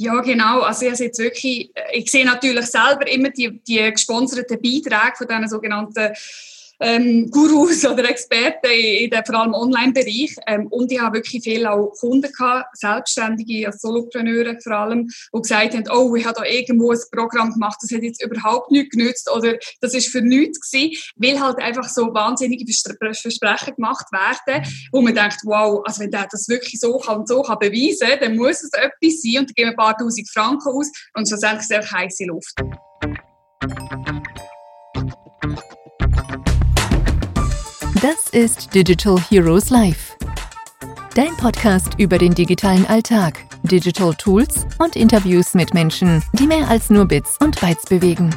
Ja, genau. Also ich, jetzt wirklich, ich sehe natürlich selber immer die, die gesponserten Beiträge von diesen sogenannten ähm, Gurus oder Experten in, in vor allem Online-Bereich. Ähm, und ich habe wirklich viele auch Kunden gehabt, Selbstständige, als Solopreneure vor allem, die gesagt haben, oh, ich habe da irgendwo ein Programm gemacht, das hat jetzt überhaupt nichts genützt oder das ist für nichts gewesen, weil halt einfach so wahnsinnige Versprechen gemacht werden, wo man denkt, wow, also wenn der das wirklich so kann und so kann beweisen, dann muss es etwas sein und dann geben wir ein paar tausend Franken aus und schlussendlich ist es einfach heiße Luft. Das ist Digital Heroes Live. Dein Podcast über den digitalen Alltag, Digital Tools und Interviews mit Menschen, die mehr als nur Bits und Bytes bewegen.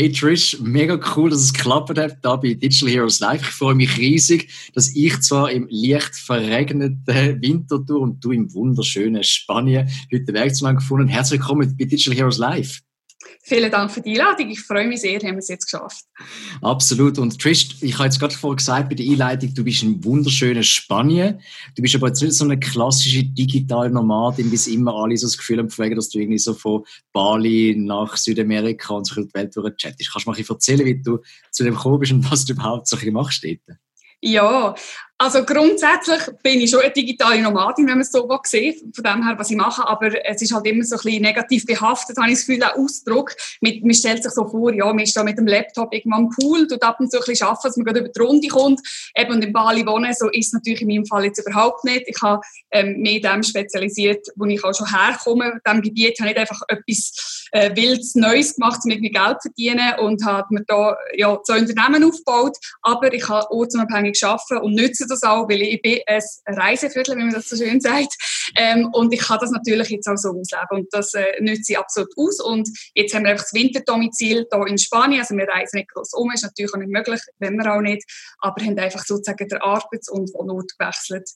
Hey Trish, mega cool, dass es geklappt hat da bei Digital Heroes Live. Ich freue mich riesig, dass ich zwar im leicht verregneten Winterthur und du im wunderschönen Spanien heute Weg zu gefunden. Herzlich willkommen bei Digital Heroes Live. Vielen Dank für die Einladung. Ich freue mich sehr, haben wir es jetzt geschafft. Absolut. Und Trish, ich habe jetzt gerade vorher gesagt bei der Einleitung, du bist in wunderschönen Spanien. Du bist aber jetzt nicht so eine klassische digitale Nomadin, wie immer alle so das Gefühl haben, dass du irgendwie so von Bali nach Südamerika und so die Welt durchchattest. Kannst du mal erzählen, wie du zu dem gekommen bist und was du überhaupt so machst dort? Ja, also grundsätzlich bin ich schon eine digitale Nomadin, wenn man es so sieht, von dem her, was ich mache, aber es ist halt immer so ein bisschen negativ behaftet, habe ich das Gefühl, ein Ausdruck. Mit, man stellt sich so vor, ja, man ist da mit dem Laptop irgendwann am Pool, tut ab und zu ein bisschen arbeiten, dass man gerade über die Runde kommt, eben und in Bali wohnen, so ist es natürlich in meinem Fall jetzt überhaupt nicht. Ich habe ähm, mehr dem spezialisiert, wo ich auch schon herkomme, in diesem Gebiet, habe ich nicht einfach etwas äh, Wildes Neues gemacht, um irgendwie Geld zu verdienen und habe mir da ja, zwei Unternehmen aufgebaut, aber ich habe ortsunabhängig arbeiten und nütze das auch, weil ich bin ein Reiseviertel, wie man das so schön sagt. Ähm, und ich kann das natürlich jetzt auch so ausleben. Und das äh, nütze ich absolut aus. Und jetzt haben wir einfach das Winterdomizil hier in Spanien. Also wir reisen nicht groß um, ist natürlich auch nicht möglich, wenn wir auch nicht. Aber haben einfach sozusagen den Arbeits- und Wohnort gewechselt.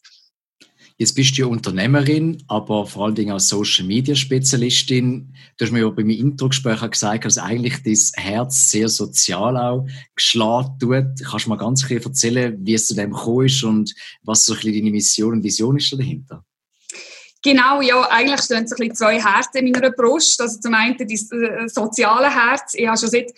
Jetzt bist du ja Unternehmerin, aber vor allen Dingen auch Social Media Spezialistin. Du hast mir ja bei meinem Intro-Gespräch gesagt, dass eigentlich dein Herz sehr sozial auch geschlagen tut. Kannst du mal ganz kurz erzählen, wie es zu dem gekommen ist und was so ein bisschen deine Mission und Vision ist dahinter? Genau, ja, eigentlich stehen so ein bisschen zwei Herzen in meiner Brust. Also zum einen das äh, soziale Herz. Ich habe schon seit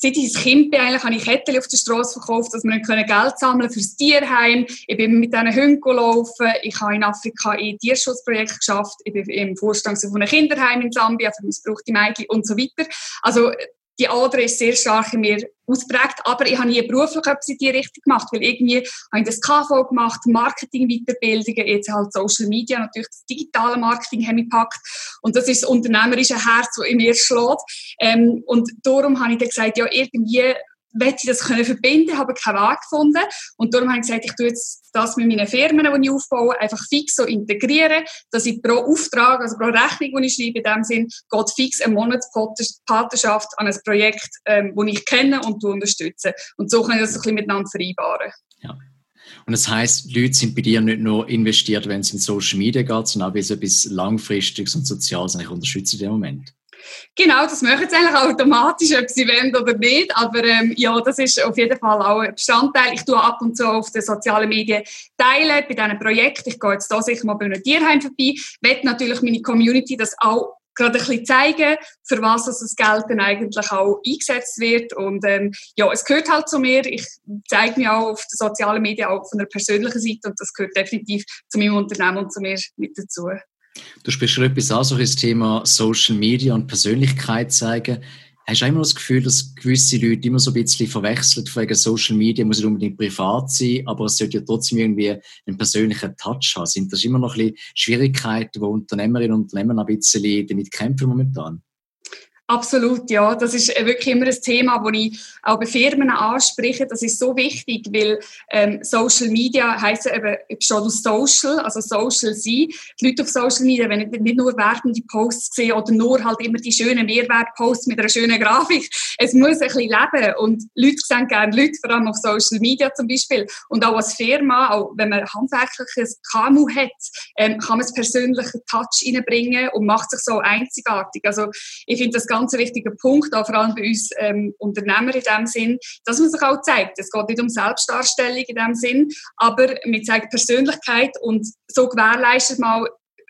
seit ich ein Kind bin, eigentlich, habe ich Ketten auf der Straße verkauft, dass wir Geld sammeln fürs Tierheim. Ich bin mit diesen Hunden gelaufen. Ich habe in Afrika ein Tierschutzprojekt geschafft. Ich bin im Vorstand von einem Kinderheim in Sambia für missbrauchte Mädchen und so weiter. Also, die Ader ist sehr stark in mir ausprägt, aber ich habe nie beruflich etwas in die Richtung gemacht, weil irgendwie habe ich das KV gemacht, Marketing, Weiterbildungen, jetzt halt Social Media, natürlich das digitale Marketing habe ich gepackt. Und das ist das unternehmerische Herz, das in mir schlägt. Ähm, und darum habe ich dann gesagt, ja irgendwie möchte ich das können verbinden, habe keinen Weg gefunden. Und darum habe ich gesagt, ich tue jetzt das mit meinen Firmen, die ich aufbaue, einfach fix so integrieren, dass ich pro Auftrag, also pro Rechnung, die ich schreibe, in dem Sinn, geht fix eine Monatspatenschaft an ein Projekt, ähm, das ich kenne und unterstütze. Und so kann ich das ein bisschen miteinander vereinbaren. Ja. Und das heißt, Leute sind bei dir nicht nur investiert, wenn es in Social Media geht, sondern auch etwas Langfristiges und Soziales eigentlich unterstützen in dem Moment. Genau, das machen sie eigentlich automatisch, ob sie wollen oder nicht. Aber ähm, ja, das ist auf jeden Fall auch ein Bestandteil. Ich tue ab und zu auf den sozialen Medien teilen bei diesen Projekten. Ich gehe jetzt da sicher mal bei einem Tierheim vorbei. Ich möchte natürlich meine Community das auch gerade ein bisschen zeigen, für was das Geld dann eigentlich auch eingesetzt wird. Und ähm, ja, es gehört halt zu mir. Ich zeige mich auch auf den sozialen Medien auch von der persönlichen Seite und das gehört definitiv zu meinem Unternehmen und zu mir mit dazu. Du sprichst schon etwas an, so das Thema Social Media und Persönlichkeit zeigen. Hast du immer das Gefühl, dass gewisse Leute immer so ein bisschen verwechseln, wegen Social Media muss nicht unbedingt privat sein, aber es sollte ja trotzdem irgendwie einen persönlichen Touch haben. Sind das immer noch ein bisschen Schwierigkeiten, die Unternehmerinnen und Unternehmer ein bisschen damit kämpfen momentan? Absolut, ja. Das ist äh, wirklich immer ein Thema, das ich auch bei Firmen anspreche. Das ist so wichtig, weil ähm, Social Media heisst eben, besteht aus Social, also Social sein. Die Leute auf Social Media, wenn nicht nur wertende Posts sehen oder nur halt immer die schönen Mehrwertposts mit einer schönen Grafik. Es muss ein bisschen leben und Leute sehen gerne Leute, vor allem auf Social Media zum Beispiel. Und auch als Firma, auch wenn man handwerkliches KMU hat, ähm, kann man es persönlichen Touch reinbringen und macht sich so einzigartig. Also ich finde das ganz ganz wichtiger Punkt, auch vor allem bei uns ähm, Unternehmer in dem Sinn, dass man sich auch zeigt. Es geht nicht um Selbstdarstellung in dem Sinn, aber man zeigt Persönlichkeit und so gewährleistet man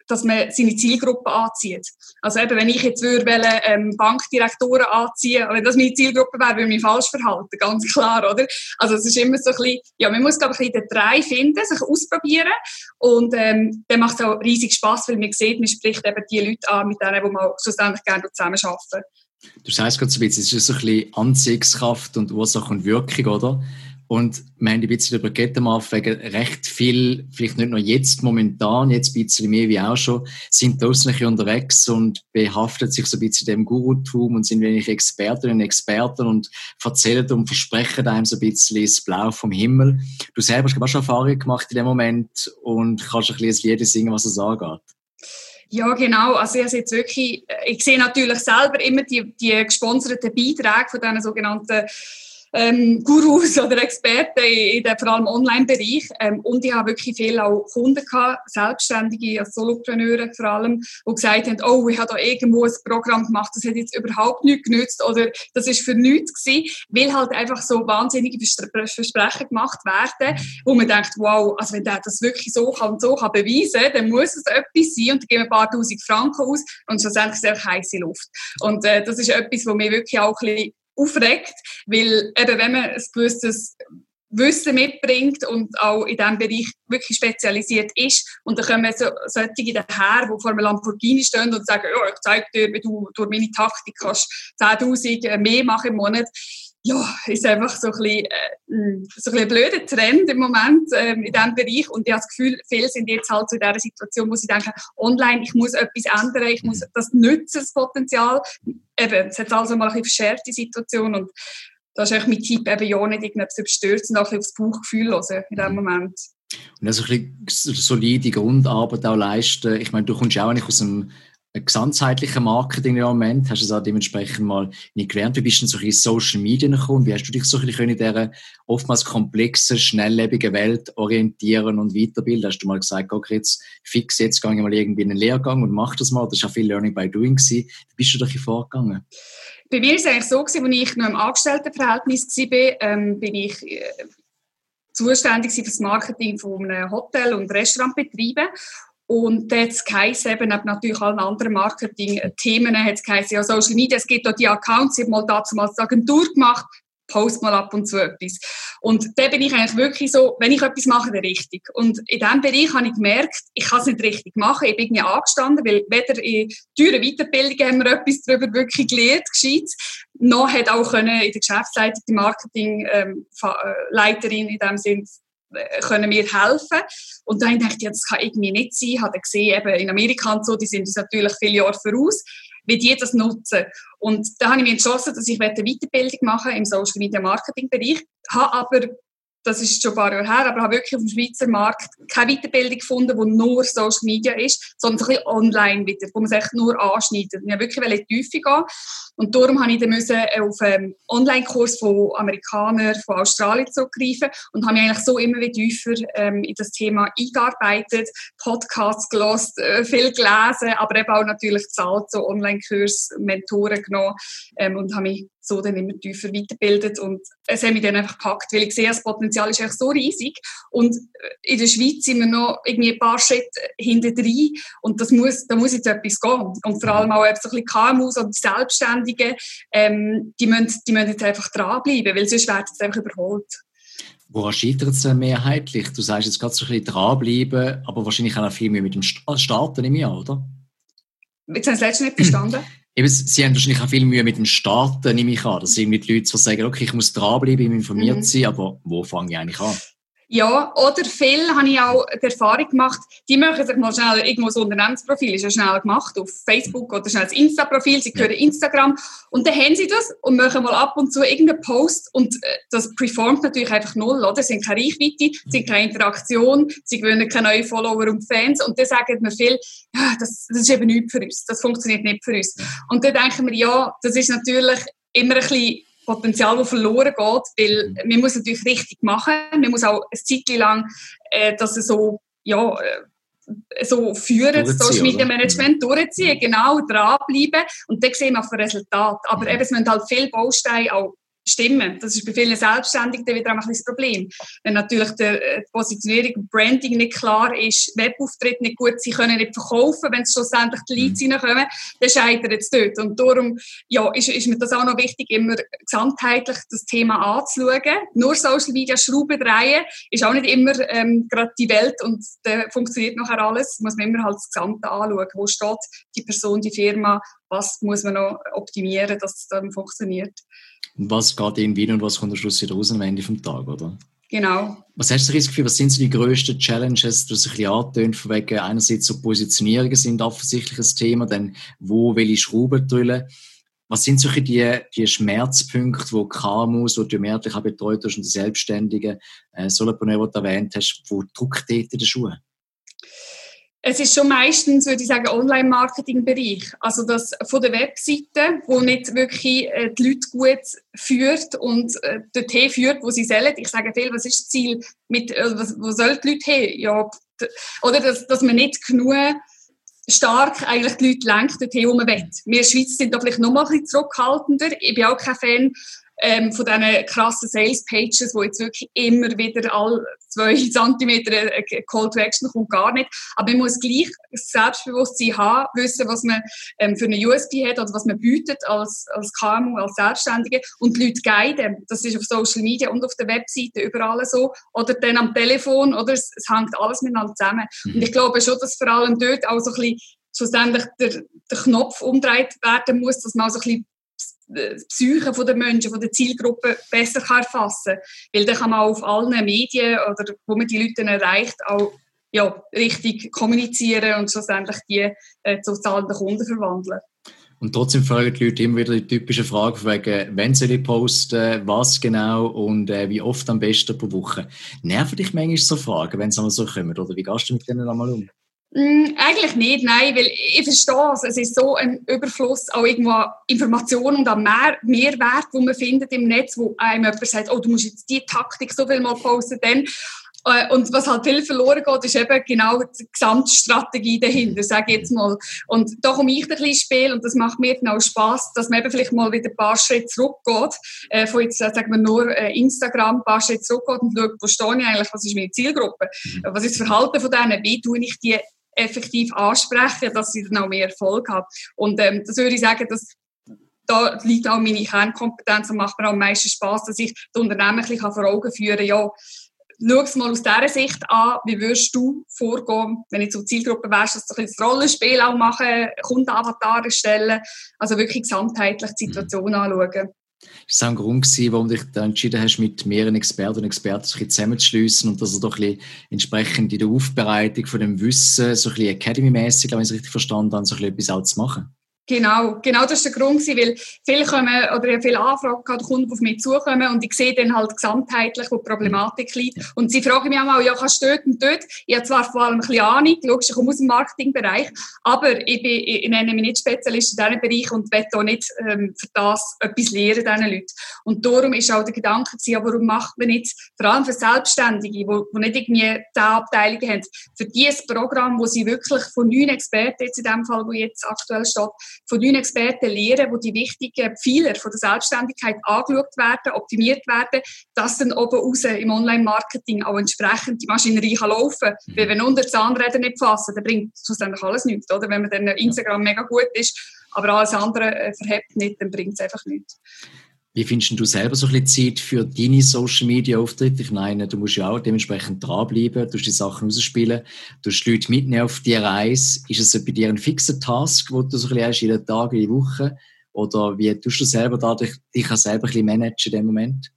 dass man seine Zielgruppe anzieht. Also eben, wenn ich jetzt würde, ähm, Bankdirektoren anziehen, wenn das meine Zielgruppe wäre, würde ich mich falsch verhalten, ganz klar, oder? Also es ist immer so ein bisschen, ja, man muss, glaube ich, den drei finden, sich ausprobieren und ähm, dann macht es auch riesig Spaß, weil man sieht, man spricht eben die Leute an, mit denen, wo man schlussendlich gerne zusammen arbeiten. Du sagst gerade so ein bisschen, es ist so ein bisschen Anziehungskraft und Ursache und Wirkung, oder? Und wir haben ein bisschen darüber geredet am Anfang, recht viel, vielleicht nicht nur jetzt momentan, jetzt ein bisschen mehr wie auch schon, sind draussen unterwegs und behaftet sich so ein bisschen dem Gurutum und sind wenig Expertinnen und Experten und erzählen und versprechen einem so ein bisschen das Blau vom Himmel. Du selber hast auch schon Erfahrungen gemacht in dem Moment und kannst ein bisschen ein Lied singen, was es angeht. Ja, genau. Also ich, jetzt wirklich, ich sehe natürlich selber immer die, die gesponserten Beiträge von diesen sogenannten ähm, Gurus oder Experten in, in vor allem Online-Bereich. Ähm, und ich habe wirklich viele auch Kunden gehabt, Selbstständige, also Solopreneure vor allem, die gesagt haben, oh, ich habe da irgendwo ein Programm gemacht, das hat jetzt überhaupt nichts genützt oder das ist für nichts gewesen, weil halt einfach so wahnsinnige Versprechen gemacht werden, wo man denkt, wow, also wenn der das wirklich so kann und so kann beweisen, dann muss es etwas sein und dann geben wir ein paar tausend Franken aus und schlussendlich ist es heiße Luft. Und äh, das ist etwas, was mir wirklich auch ein bisschen aufregt, weil eben wenn man ein gewisses Wissen mitbringt und auch in diesem Bereich wirklich spezialisiert ist. Und dann kommen so, solche daher, die vor einem Lamborghini stehen und sagen, ja, ich zeige dir, wie du durch meine Taktik kannst 10'000 mehr machen im Monat. Ja, ist einfach so ein bisschen, äh, so ein, bisschen blöder Trend im Moment äh, in diesem Bereich. Und ich habe das Gefühl, viele sind jetzt halt so in dieser Situation, wo sie denken, online, ich muss etwas ändern, ich muss das nutzen, das Potenzial eben, es hat also mal ein bisschen verschärfte Situation und da ist eigentlich mein Tipp eben ja nicht irgendetwas überstürzen, auch ein bisschen aufs Bauchgefühl hören in dem Moment. Und also ein bisschen solide Grundarbeit auch leisten. Ich meine, du kommst auch nicht aus einem gesamtheitlichen Marketing im Moment, hast du es auch dementsprechend mal nicht gelernt. Wie bist du denn so in Social Media gekommen? Wie hast du dich so ein bisschen in dieser oftmals komplexen, schnelllebigen Welt orientieren und weiterbilden? Hast du mal gesagt, okay, jetzt fix, jetzt gehe ich mal irgendwie in einen Lehrgang und mach das mal. Das war ja viel Learning by Doing. Gewesen. Wie bist du dich vorgegangen? Bei mir war es eigentlich so, als ich noch im Angestelltenverhältnis war, ähm, bin ich äh, zuständig für das Marketing von einem Hotel- und Restaurantbetrieben. Und hat es geheißen, eben natürlich allen anderen Marketing-Themen, hat es geheißen, ja, Social Media, es gibt auch die Accounts, ich habe mal dazu mal als Agentur gemacht, post mal ab und zu etwas. Und da bin ich eigentlich wirklich so, wenn ich etwas mache, dann richtig. Und in diesem Bereich habe ich gemerkt, ich kann es nicht richtig machen. Ich bin irgendwie angestanden, weil weder in teuren Weiterbildungen haben wir etwas darüber wirklich gelernt, gescheit. Noch hat auch können in der Geschäftsleitung die Marketingleiterin ähm, in dem Sinn äh, können mir helfen. Und dann dachte ich, das kann irgendwie nicht sein. Ich habe gesehen, eben in Amerika und so, die sind uns natürlich viele Jahre voraus, wie die das nutzen. Und da habe ich mich entschlossen, dass ich eine Weiterbildung machen im Social Media Marketing Bereich, habe aber das ist schon ein paar Jahre her, aber habe wirklich auf dem Schweizer Markt keine Weiterbildung gefunden, die nur Social Media ist, sondern ein bisschen online wieder, wo man sich nur anschneidet. Ich wollte wirklich in die Tiefe gehen. Und darum habe ich dann müssen auf einen Online-Kurs von Amerikanern, von Australien zurückgreifen und habe mich eigentlich so immer wieder tiefer ähm, in das Thema eingearbeitet, Podcasts gelost, äh, viel gelesen, aber eben auch natürlich zahlt, so Online-Kurs, Mentoren genommen ähm, und habe mich so dann immer tiefer weiterbildet und es hat mich dann einfach gepackt, weil ich sehe, das Potenzial ist echt so riesig und äh, in der Schweiz sind wir noch irgendwie ein paar Schritte hinter drin und das muss, da muss jetzt etwas gehen und vor allem auch so ein bisschen KMUs oder die Selbstständigen, ähm, die, müssen, die müssen jetzt einfach dranbleiben, weil sonst werden sie einfach überholt. Woran scheitert es denn mehrheitlich? Du sagst jetzt gerade so ein bisschen dranbleiben, aber wahrscheinlich auch viel mehr mit dem Starten im Jahr, oder? Jetzt habe ich das letzte nicht verstanden. Eben, sie haben wahrscheinlich auch viel Mühe mit dem Starten, nehme ich an. Das sind mit Leuten, die sagen, okay, ich muss dranbleiben, informiert mhm. sein, aber wo fange ich eigentlich an? Ja, oder viel habe ich auch die Erfahrung gemacht, die machen sich mal schnell irgendwo ein Unternehmensprofil, ist ja schnell gemacht, auf Facebook oder schnell das Insta-Profil, sie gehören Instagram und dann haben sie das und machen mal ab und zu irgendeinen Post und äh, das performt natürlich einfach null, oder? Es sind keine Reichweite, es sind keine Interaktion, sie gewinnen keine neuen Follower und Fans und dann sagen wir viel, ja, das, das ist eben nichts für uns, das funktioniert nicht für uns. Und dann denken wir, ja, das ist natürlich immer ein bisschen Potenzial, das verloren geht, weil man muss natürlich richtig machen. Man muss auch ein Zeit lang äh, dass so, ja, äh, so führen, das Social Media Management oder? durchziehen, genau, dranbleiben und dann sehen wir auch Resultat. Aber eben, es müssen halt viele Bausteine auch stimmen. Das ist bei vielen Selbstständigen wieder ein das Problem. Wenn natürlich die äh, Positionierung und Branding nicht klar ist, Webauftritt nicht gut, sie können nicht verkaufen, wenn es schlussendlich die Leads mhm. reinkommen, dann scheitert es dort. Und darum ja, ist, ist mir das auch noch wichtig, immer gesamtheitlich das Thema anzuschauen. Nur Social Media Schrauben drehen ist auch nicht immer ähm, gerade die Welt und da funktioniert nachher alles. Muss man immer halt das Gesamte anschauen. Wo steht die Person, die Firma, was muss man noch optimieren, dass es dann funktioniert. Und was geht in Wien und was kommt am Schluss wieder raus am Ende des Tages, oder? Genau. Was hast du das Gefühl, was sind so die grössten Challenges, du sich ein bisschen angetönt, von wegen einerseits so Positionierungen sind offensichtlich ein Thema, dann wo welche Schrauben drüllen. Was sind solche die, die Schmerzpunkte, wo KMUs, wo du mehrheitlich auch betreut hast und die Selbstständigen, äh, Solopreneur, die du erwähnt hast, wo drückt dort in den Schuhen? Es ist schon meistens, würde ich sagen, Online-Marketing-Bereich. Also das von der Webseite, wo nicht wirklich äh, die Leute gut führt und äh, dorthin führt, wo sie sollen. Ich sage viel, was ist das Ziel? Mit, äh, wo sollen die Leute hin? Ja, oder dass, dass man nicht genug stark eigentlich die Leute lenkt dorthin, wo man will. Wir Schweiz sind da vielleicht noch mal ein bisschen zurückhaltender. Ich bin auch kein Fan ähm, von diesen krassen Sales Pages, wo jetzt wirklich immer wieder all zwei Zentimeter Call to Action kommt, gar nicht. Aber man muss gleich Selbstbewusstsein haben, wissen, was man ähm, für eine USP hat, also was man bietet als, als KMU, als Selbstständige und die Leute guiden. Das ist auf Social Media und auf der Webseite überall so. Oder dann am Telefon, oder? Es, es hängt alles miteinander zusammen. Mhm. Und ich glaube schon, dass vor allem dort auch so ein bisschen schlussendlich der, der Knopf umdreht werden muss, dass man auch so ein bisschen die Psyche der Menschen, von der Zielgruppe besser erfassen kann. Weil dann kann man auf allen Medien oder wo man die Leute erreicht, auch ja, richtig kommunizieren und schlussendlich die äh, zu zahlenden Kunden verwandeln. Und trotzdem fragen die Leute immer wieder die typische Frage wegen, wenn sie die posten, was genau und äh, wie oft am besten pro Woche. Nerven dich manchmal so Fragen, wenn sie einmal so kommen? Oder wie gehst du mit denen einmal um? Mm, eigentlich nicht, nein, weil ich verstehe es. Es ist so ein Überfluss an irgendwo Informationen und an Mehr Mehrwert, wo man findet im Netz, wo einem jemand sagt, oh, du musst jetzt die Taktik so viel mal posten, dann äh, und was halt viel verloren geht, ist eben genau die Gesamtstrategie dahinter, sage ich jetzt mal. Und da komme ich ein bisschen ins Spiel und das macht mir dann auch Spass, dass man eben vielleicht mal wieder ein paar Schritte zurückgeht, äh, von jetzt, äh, sagen wir nur äh, Instagram, ein paar Schritte zurückgeht und schaut, wo stehe ich eigentlich, was ist meine Zielgruppe, mhm. was ist das Verhalten von denen, wie tue ich die effektiv ansprechen, dass sie dann auch mehr Erfolg haben. Und ähm, das würde ich sagen, dass da liegt auch meine Kernkompetenz und macht mir am meisten Spaß, dass ich die Unternehmen ein bisschen vor Augen führen kann, ja, schau es mal aus dieser Sicht an, wie würdest du vorgehen, wenn ich zur Zielgruppe wärst, dass du ein das Rollenspiel auch machen, Kundenavatar erstellen, also wirklich gesamtheitlich die Situation mhm. Anschauen. Das auch ein Grund, warum du dich dann entschieden hast, mit mehreren Experten und Experten zusammenzuschliessen und dass er doch entsprechend in der Aufbereitung von dem Wissen, so ein bisschen Academy-mäßig, wenn ich es richtig verstanden habe, so ein bisschen etwas auch zu machen. Genau, genau das ist der Grund, weil viele kommen, oder viele Anfragen die Kunden auf mich zukommen und ich sehe dann halt gesamtheitlich, wo die Problematik liegt. Und sie fragen mich auch mal, ja, kannst du dort und dort? Ich habe zwar vor allem ein bisschen Ahnung, logisch, ich komme aus dem Marketingbereich, aber ich, bin, ich nenne mich nicht Spezialist in diesem Bereich und will auch nicht ähm, für das etwas lehren, diesen Leuten. Und darum ist auch der Gedanke gewesen, ja, warum macht man jetzt, vor allem für Selbstständige, die nicht irgendwie zehn Abteilungen haben, für dieses Programm, wo sie wirklich von neun Experten, jetzt in dem Fall, wo jetzt aktuell steht, von neun Experten lernen, wo die wichtigen Pfeiler von der Selbstständigkeit angeschaut werden, optimiert werden, dass dann oben raus im Online-Marketing auch entsprechend die Maschinerie kann laufen kann. Weil wenn unter Zahnräder nicht fassen, dann bringt schlussendlich alles nichts, oder? Wenn man dann Instagram mega gut ist, aber alles andere äh, verhebt nicht, dann bringt es einfach nichts. Wie findest du selber so ein bisschen Zeit für deine Social Media Auftritte? Ich meine, du musst ja auch dementsprechend dranbleiben, du musst die Sachen rausspielen, du die Leute mitnehmen auf die Reise. Ist es bei dir ein fixer Task, wo du so ein bisschen hast, jeden Tag, jede Woche? Oder wie tust du selber dadurch, dich selber ein bisschen managen in dem Moment?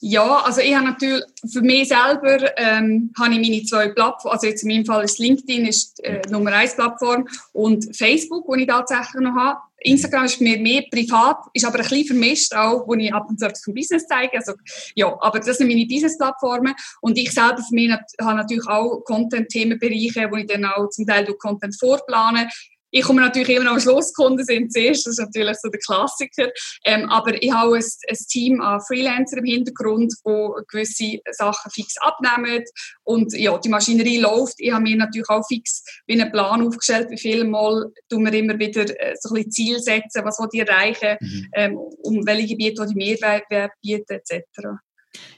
Ja, also ich habe natürlich für mich selber ähm, habe ich meine zwei Plattformen, also jetzt in meinem Fall ist LinkedIn ist äh, Nummer eins Plattform und Facebook, wo ich tatsächlich noch habe. Instagram ist mir mehr privat, ist aber ein bisschen vermischt auch, wo ich ab und zu etwas vom Business zeige. Also, ja, aber das sind meine Business-Plattformen. Und ich selber für mich habe natürlich auch Content-Themenbereiche, wo ich dann auch zum Teil durch Content vorplane. Ich komme natürlich immer noch am Schluss, Kunden sind zuerst, das ist natürlich so der Klassiker. Ähm, aber ich habe ein, ein, Team an Freelancer im Hintergrund, wo gewisse Sachen fix abnehmen. Und ja, die Maschinerie läuft. Ich habe mir natürlich auch fix wie einen Plan aufgestellt, wie viel Mal tun wir immer wieder äh, so ein bisschen Ziel setzen, was wir erreichen, mhm. ähm, um welche Gebiete, die Mehrwert bieten, etc.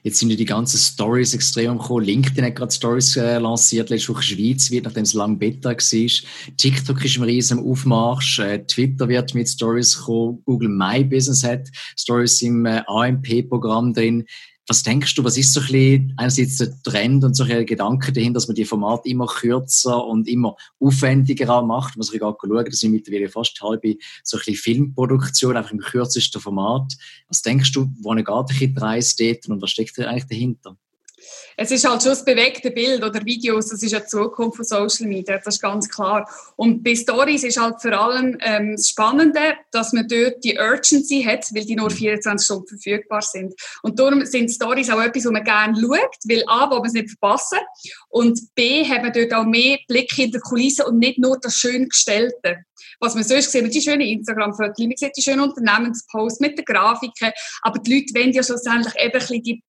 Jetzt sind ja die ganzen Stories extrem gekommen. LinkedIn hat gerade Stories äh, lanciert, letzte Woche Schweiz wird, nachdem es lang Beta war. TikTok ist im riesen Aufmarsch. Äh, Twitter wird mit Stories kommen. Google My Business hat Stories im äh, AMP-Programm drin. Was denkst du, was ist so ein bisschen einerseits der Trend und so ein Gedanke dahin, dass man die Formate immer kürzer und immer aufwendiger macht? Man muss gerade schauen, das sind mittlerweile fast halbe so ein bisschen Filmproduktion, einfach im kürzesten Format. Was denkst du, wo geht die Reise dort und was steckt da eigentlich dahinter? Es ist halt schon das bewegte Bild oder Videos, das ist ja die Zukunft von Social Media, das ist ganz klar. Und bei Stories ist halt vor allem ähm, das Spannende, dass man dort die Urgency hat, weil die nur 24 Stunden verfügbar sind. Und darum sind Stories auch etwas, wo man gerne schaut, weil A, wo man es nicht verpassen und B, hat man dort auch mehr Blick in die Kulissen und nicht nur das schön Gestellte was man sonst sieht, die schönen Instagram-Fotos, man sieht die schönen Unternehmensposts mit den Grafiken, aber die Leute wollen ja schlussendlich eben ein bisschen die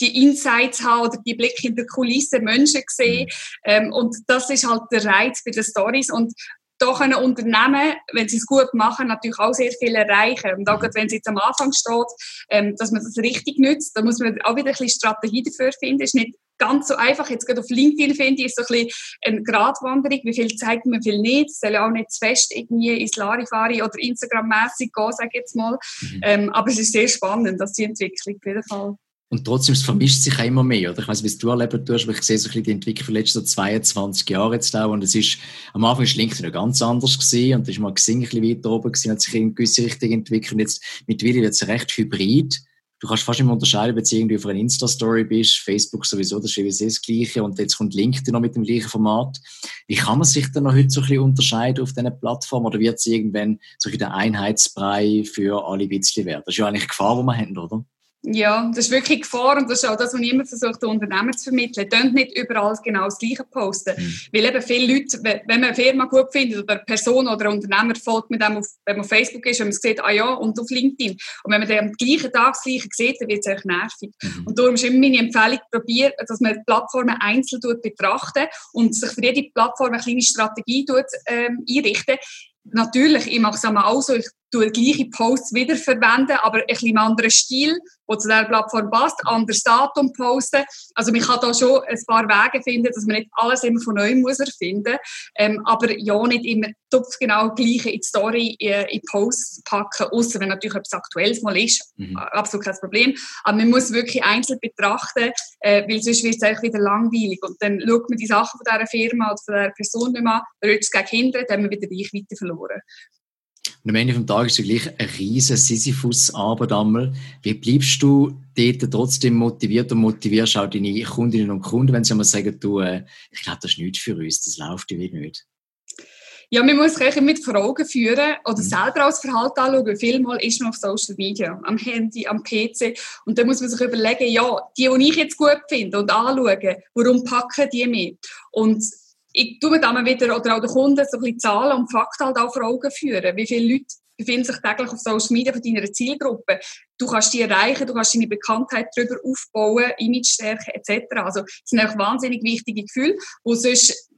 die Insights haben oder die Blick in der Kulisse Menschen sehen. Mhm. Ähm, und das ist halt der Reiz bei den Stories. Und da können Unternehmen, wenn sie es gut machen, natürlich auch sehr viel erreichen. Und auch wenn es jetzt am Anfang steht, ähm, dass man das richtig nützt, da muss man auch wieder ein bisschen Strategie dafür finden. Ist nicht ganz so einfach. Jetzt gerade auf LinkedIn finde ich, ist so ein bisschen eine Gratwanderung. Wie viel zeigt man, wie viel nicht. Es soll ja auch nicht zu fest irgendwie ins Larifari oder Instagram-mässig gehen, sage ich jetzt mal. Mhm. Ähm, aber es ist sehr spannend, dass die Entwicklung auf jeden Fall. Und trotzdem, es vermischt sich auch immer mehr, oder? Ich weiß nicht, wie du erlebt tust, aber ich sehe so ein bisschen die Entwicklung von letzten 22 Jahren jetzt auch. Und es ist, am Anfang ist LinkedIn noch ganz anders gewesen. Und da ist mal Xing ein bisschen weiter oben gewesen, hat sich in gewisse Richtung entwickelt. Und jetzt, mittlerweile wird es recht hybrid. Du kannst fast immer unterscheiden, wenn du irgendwie auf einer Insta-Story bist. Facebook sowieso, das ist sowieso das Gleiche. Und jetzt kommt LinkedIn noch mit dem gleichen Format. Wie kann man sich denn noch heute so ein bisschen unterscheiden auf diesen Plattformen? Oder wird es irgendwann so ein der Einheitsbrei für alle bisschen werden? Das ist ja eigentlich die Gefahr, die wir haben, oder? Ja, das ist wirklich Gefahr und das ist auch das, was ich immer versuche, den Unternehmen zu vermitteln. Könnt nicht überall genau das Gleiche posten. Mhm. Weil eben viele Leute, wenn man eine Firma gut findet oder eine Person oder ein Unternehmer folgt mit dem, auf, wenn man auf Facebook ist und man sieht, ah ja, und auf LinkedIn. Und wenn man dann am gleichen Tag das Gleiche sieht, dann wird es echt nervig. Mhm. Und darum ist immer meine Empfehlung, probiert, dass man die Plattformen einzeln betrachtet und sich für jede Plattform eine kleine Strategie tut, ähm, einrichten. Natürlich, ich mache es auch so, ich tue gleiche Posts wiederverwenden, aber ein bisschen im anderen Stil, wo zu der Plattform passt, anderes Datum posten. Also man kann da schon ein paar Wege finden, dass man nicht alles immer von neu muss erfinden, ähm, aber ja nicht immer genau gleiche in die Story, äh, in Posts packen, außer wenn natürlich etwas Aktuelles mal ist, mhm. absolut kein Problem. Aber man muss wirklich einzeln betrachten, äh, weil sonst wird es eigentlich wieder langweilig und dann schaut man die Sachen von dieser Firma oder von dieser Person nicht mehr an, dann es gegen Kinder, dann haben wir wieder Reichweite verloren. Und am Ende des Tages ist es gleich eine riesige Sisyphus-Arbeit einmal. Wie bleibst du dort trotzdem motiviert und motivierst auch deine Kundinnen und Kunden, wenn sie einmal sagen, du, äh, ich glaube, das ist nichts für uns, das läuft wie nicht? Ja, man muss sich mit vor Augen führen oder mhm. selber als Verhalten anschauen. Vielmal ist man auf Social Media, am Handy, am PC. Und dann muss man sich überlegen, ja, die, die ich jetzt gut finde und anschauen, warum packen die mit? Und ich tue mir dann wieder, oder auch den Kunden, so ein bisschen Zahlen und Fakten halt auch vor Augen führen. Wie viele Leute befinden sich täglich auf Social Media von deiner Zielgruppe. Du kannst die erreichen, du kannst deine Bekanntheit darüber aufbauen, Image stärken etc. Also das sind auch wahnsinnig wichtige Gefühle, wo sonst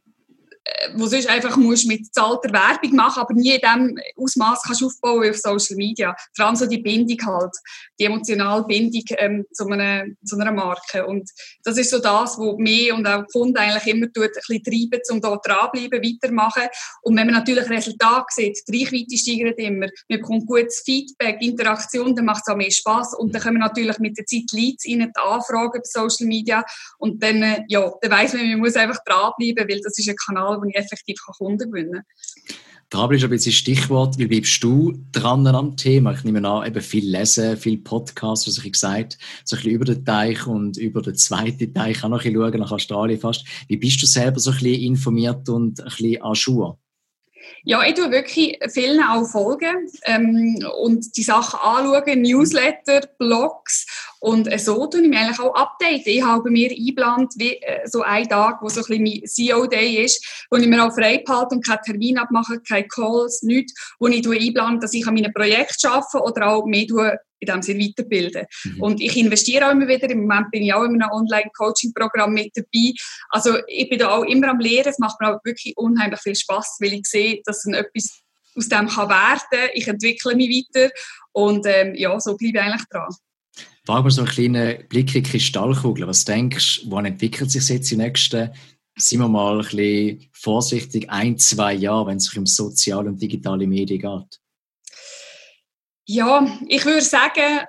wo sonst einfach musst mit zahlter Werbung machen, aber nie in dem Ausmaß kannst aufbauen auf Social Media. Vor allem so die Bindung halt, die emotionale Bindung ähm, zu, einer, zu einer Marke. Und das ist so das, was mich und auch die Kunden eigentlich immer tut, ein bisschen treiben, um da dranbleiben, weitermachen. Und wenn man natürlich Resultate sieht, die Reichweite steigert immer, man bekommt gutes Feedback, Interaktion, dann macht es auch mehr Spaß und dann wir natürlich mit der Zeit Leads in die Anfragen bei Social Media und dann, äh, ja, dann weiss man, man muss einfach dranbleiben, weil das ist ein Kanal, wo ich effektiv Kunden gewinnen kann. Dran ist ein bisschen Stichwort. Wie bleibst du dran am Thema? Ich nehme an, eben viel lesen, viel Podcasts, was ich gesagt so ein bisschen über den Teich und über den zweiten Teich auch noch ein bisschen schauen, nach Australien fast. Wie bist du selber so ein bisschen informiert und ein bisschen an Schuhe? Ja, ich tue wirklich vielen auch folgen ähm, und die Sachen anschauen, Newsletter, Blogs und äh, so tue ich mich eigentlich auch updaten. Ich habe mir eingeplant, wie äh, so ein Tag, wo so ein bisschen mein CEO-Day ist, wo ich mir auch frei behalte und keinen Termin abmache, keine Calls, nichts, wo ich einplane, dass ich an meinem Projekt arbeite oder auch mehr in dem Sinne weiterbilden. Mhm. Und ich investiere auch immer wieder. Im Moment bin ich auch in einem Online-Coaching-Programm mit dabei. Also ich bin da auch immer am Lehren. Es macht mir auch wirklich unheimlich viel Spaß, weil ich sehe, dass dann etwas aus dem kann werden. Ich entwickle mich weiter und ähm, ja, so bleibe ich eigentlich dran. Mal so einen kleinen Blick in die Kristallkugel. Was denkst du, wann entwickelt sich jetzt die nächsten, sind wir mal ein bisschen vorsichtig, ein, zwei Jahre, wenn es sich um soziale und digitale Medien geht? Ja, ich würde sagen,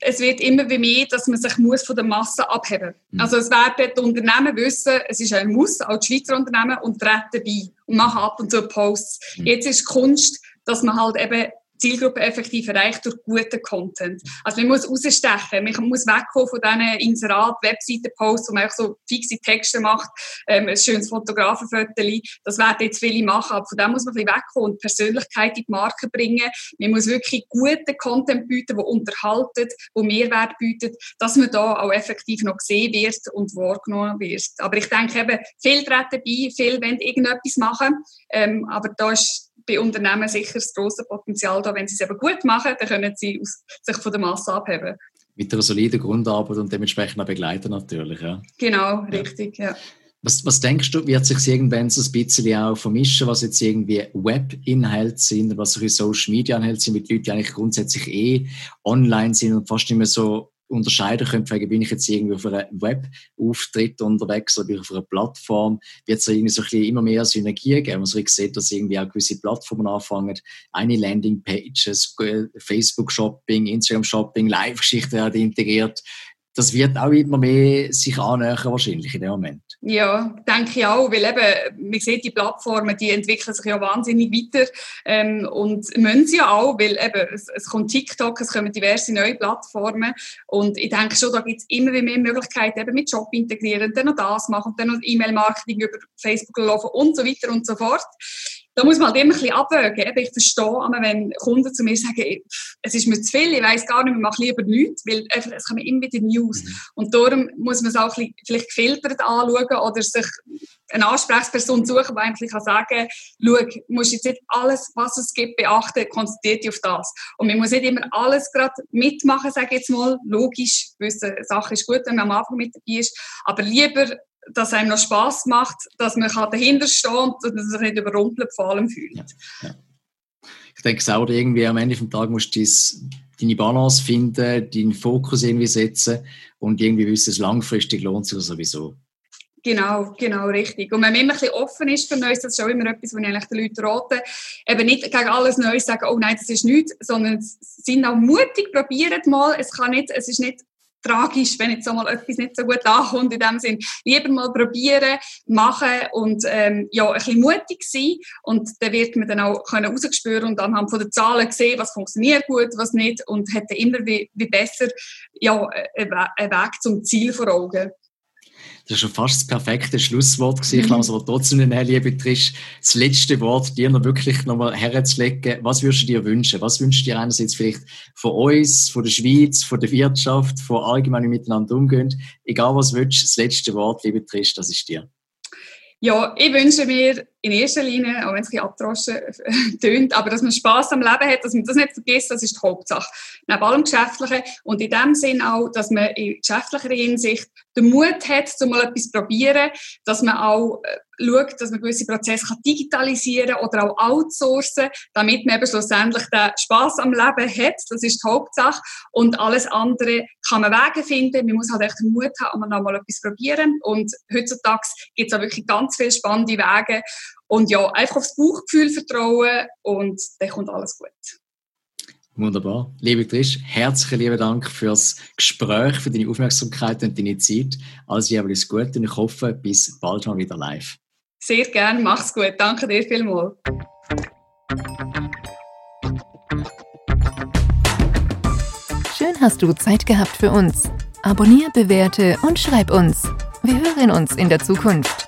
es wird immer wie mehr, dass man sich muss von der Masse abheben muss. Mhm. Also es werden die Unternehmen wissen, es ist ein Muss, auch die Schweizer Unternehmen, und treten bei und machen ab und zu Posts. Mhm. Jetzt ist Kunst, dass man halt eben Zielgruppe effektiv erreicht durch guten Content. Also man muss rausstechen, man muss wegkommen von diesen Inserat, Webseiten-Posts, wo man einfach so fixe Texte macht, ähm, ein schönes Fotografenfoto, das werden jetzt viele machen, aber von dem muss man ein bisschen wegkommen und Persönlichkeit in die Marke bringen. Man muss wirklich guten Content bieten, der unterhaltet, der Mehrwert bietet, dass man da auch effektiv noch gesehen wird und wahrgenommen wird. Aber ich denke eben, viel treten bei, viel wollen irgendetwas machen, ähm, aber da ist bei Unternehmen sicher das grosse Potenzial da. Wenn sie es eben gut machen, dann können sie aus, sich von der Masse abheben. Mit einer soliden Grundarbeit und dementsprechend auch begleiten natürlich. Ja. Genau, richtig, ja. Was, was denkst du, wird sich irgendwann so ein bisschen auch vermischen, was jetzt irgendwie Web-Inhalte sind, was solche Social-Media-Inhalte sind, mit Leuten, die eigentlich grundsätzlich eh online sind und fast nicht mehr so unterscheiden können, bin ich jetzt irgendwie auf einem Web-Auftritt unterwegs oder bin ich auf einer Plattform, wird es irgendwie so ein bisschen immer mehr Synergie geben. Also ich sehe, dass irgendwie auch gewisse Plattformen anfangen, eine Landing-Pages, Facebook-Shopping, Instagram-Shopping, Live-Geschichten werden integriert das wird auch immer mehr sich annähern wahrscheinlich in dem Moment. Ja, denke ich auch, weil eben, man sieht, die Plattformen, die entwickeln sich ja wahnsinnig weiter ähm, und müssen sie ja auch, weil eben, es, es kommt TikTok, es kommen diverse neue Plattformen und ich denke schon, da gibt es immer mehr Möglichkeiten, eben mit Job integrieren, dann noch das machen, dann noch E-Mail-Marketing über Facebook laufen und so weiter und so fort da muss man halt immer ein bisschen abwägen. Ich verstehe, wenn Kunden zu mir sagen, es ist mir zu viel, ich weiß gar nicht, ich mache lieber nichts, weil es kommen immer wieder News. Mhm. Und darum muss man es auch ein bisschen, vielleicht gefiltert anschauen oder sich eine Ansprechperson suchen, die eigentlich kann sagen schau, du musst jetzt nicht alles, was es gibt, beachten, konzentriere dich auf das. Und man muss nicht immer alles gerade mitmachen, sage ich jetzt mal. Logisch, gewisse Sache ist gut, wenn man am Anfang mit dabei ist, aber lieber dass einem noch Spaß macht, dass man dahinter stehen und dass man sich nicht überrumpelt vor allem fühlt. Ja, ja. Ich denke auch, irgendwie am Ende des Tages musst du deine Balance finden, deinen Fokus irgendwie setzen und irgendwie wissen, es langfristig lohnt sich sowieso. Genau, genau, richtig. Und wenn man immer ein bisschen offen ist für Neues, das ist auch immer etwas, was ich eigentlich den Leuten rate, eben nicht gegen alles Neues sagen, oh nein, das ist nichts, sondern sind auch mutig, probiert mal, es kann nicht, es ist nicht tragisch, wenn jetzt mal etwas nicht so gut ankommt in dem Sinn. Lieber mal probieren, machen und ähm, ja, ein bisschen mutig sein und dann wird man dann auch können und anhand von den Zahlen sehen, was funktioniert gut, was nicht und hat dann immer wie, wie besser ja, einen Weg zum Ziel vor Augen. Das ist schon fast das perfekte Schlusswort gewesen. Ich glaube, aber trotzdem, liebe Trish, das letzte Wort dir noch wirklich nochmal herzulegen. Was würdest du dir wünschen? Was wünschst du dir einerseits vielleicht von uns, von der Schweiz, von der Wirtschaft, von allgemein miteinander umgehen? Egal was wünschst, das letzte Wort, liebe Trish, das ist dir. Ja, ich wünsche mir in erster Linie, auch wenn es ein bisschen abdroschen tönt, aber dass man Spass am Leben hat, dass man das nicht vergisst, das ist die Hauptsache. Neben allem Geschäftlichen und in dem Sinn auch, dass man in geschäftlicher Hinsicht den Mut hat, zu mal etwas probieren, dass man auch äh, schaut, dass man gewisse Prozesse kann digitalisieren oder auch outsourcen, damit man eben schlussendlich den Spaß am Leben hat. Das ist die Hauptsache. Und alles andere kann man Wege finden. Man muss halt echt den Mut haben, noch mal etwas probieren. Und heutzutage gibt es auch wirklich ganz viele spannende Wege. Und ja, einfach aufs Bauchgefühl vertrauen und dann kommt alles gut. Wunderbar. Liebe Trish, herzlichen lieben Dank fürs Gespräch, für deine Aufmerksamkeit und deine Zeit. Alles jeweils gut und ich hoffe, bis bald mal wieder live. Sehr gerne, mach's gut. Danke dir vielmals. Schön hast du Zeit gehabt für uns. Abonnier, bewerte und schreib uns. Wir hören uns in der Zukunft.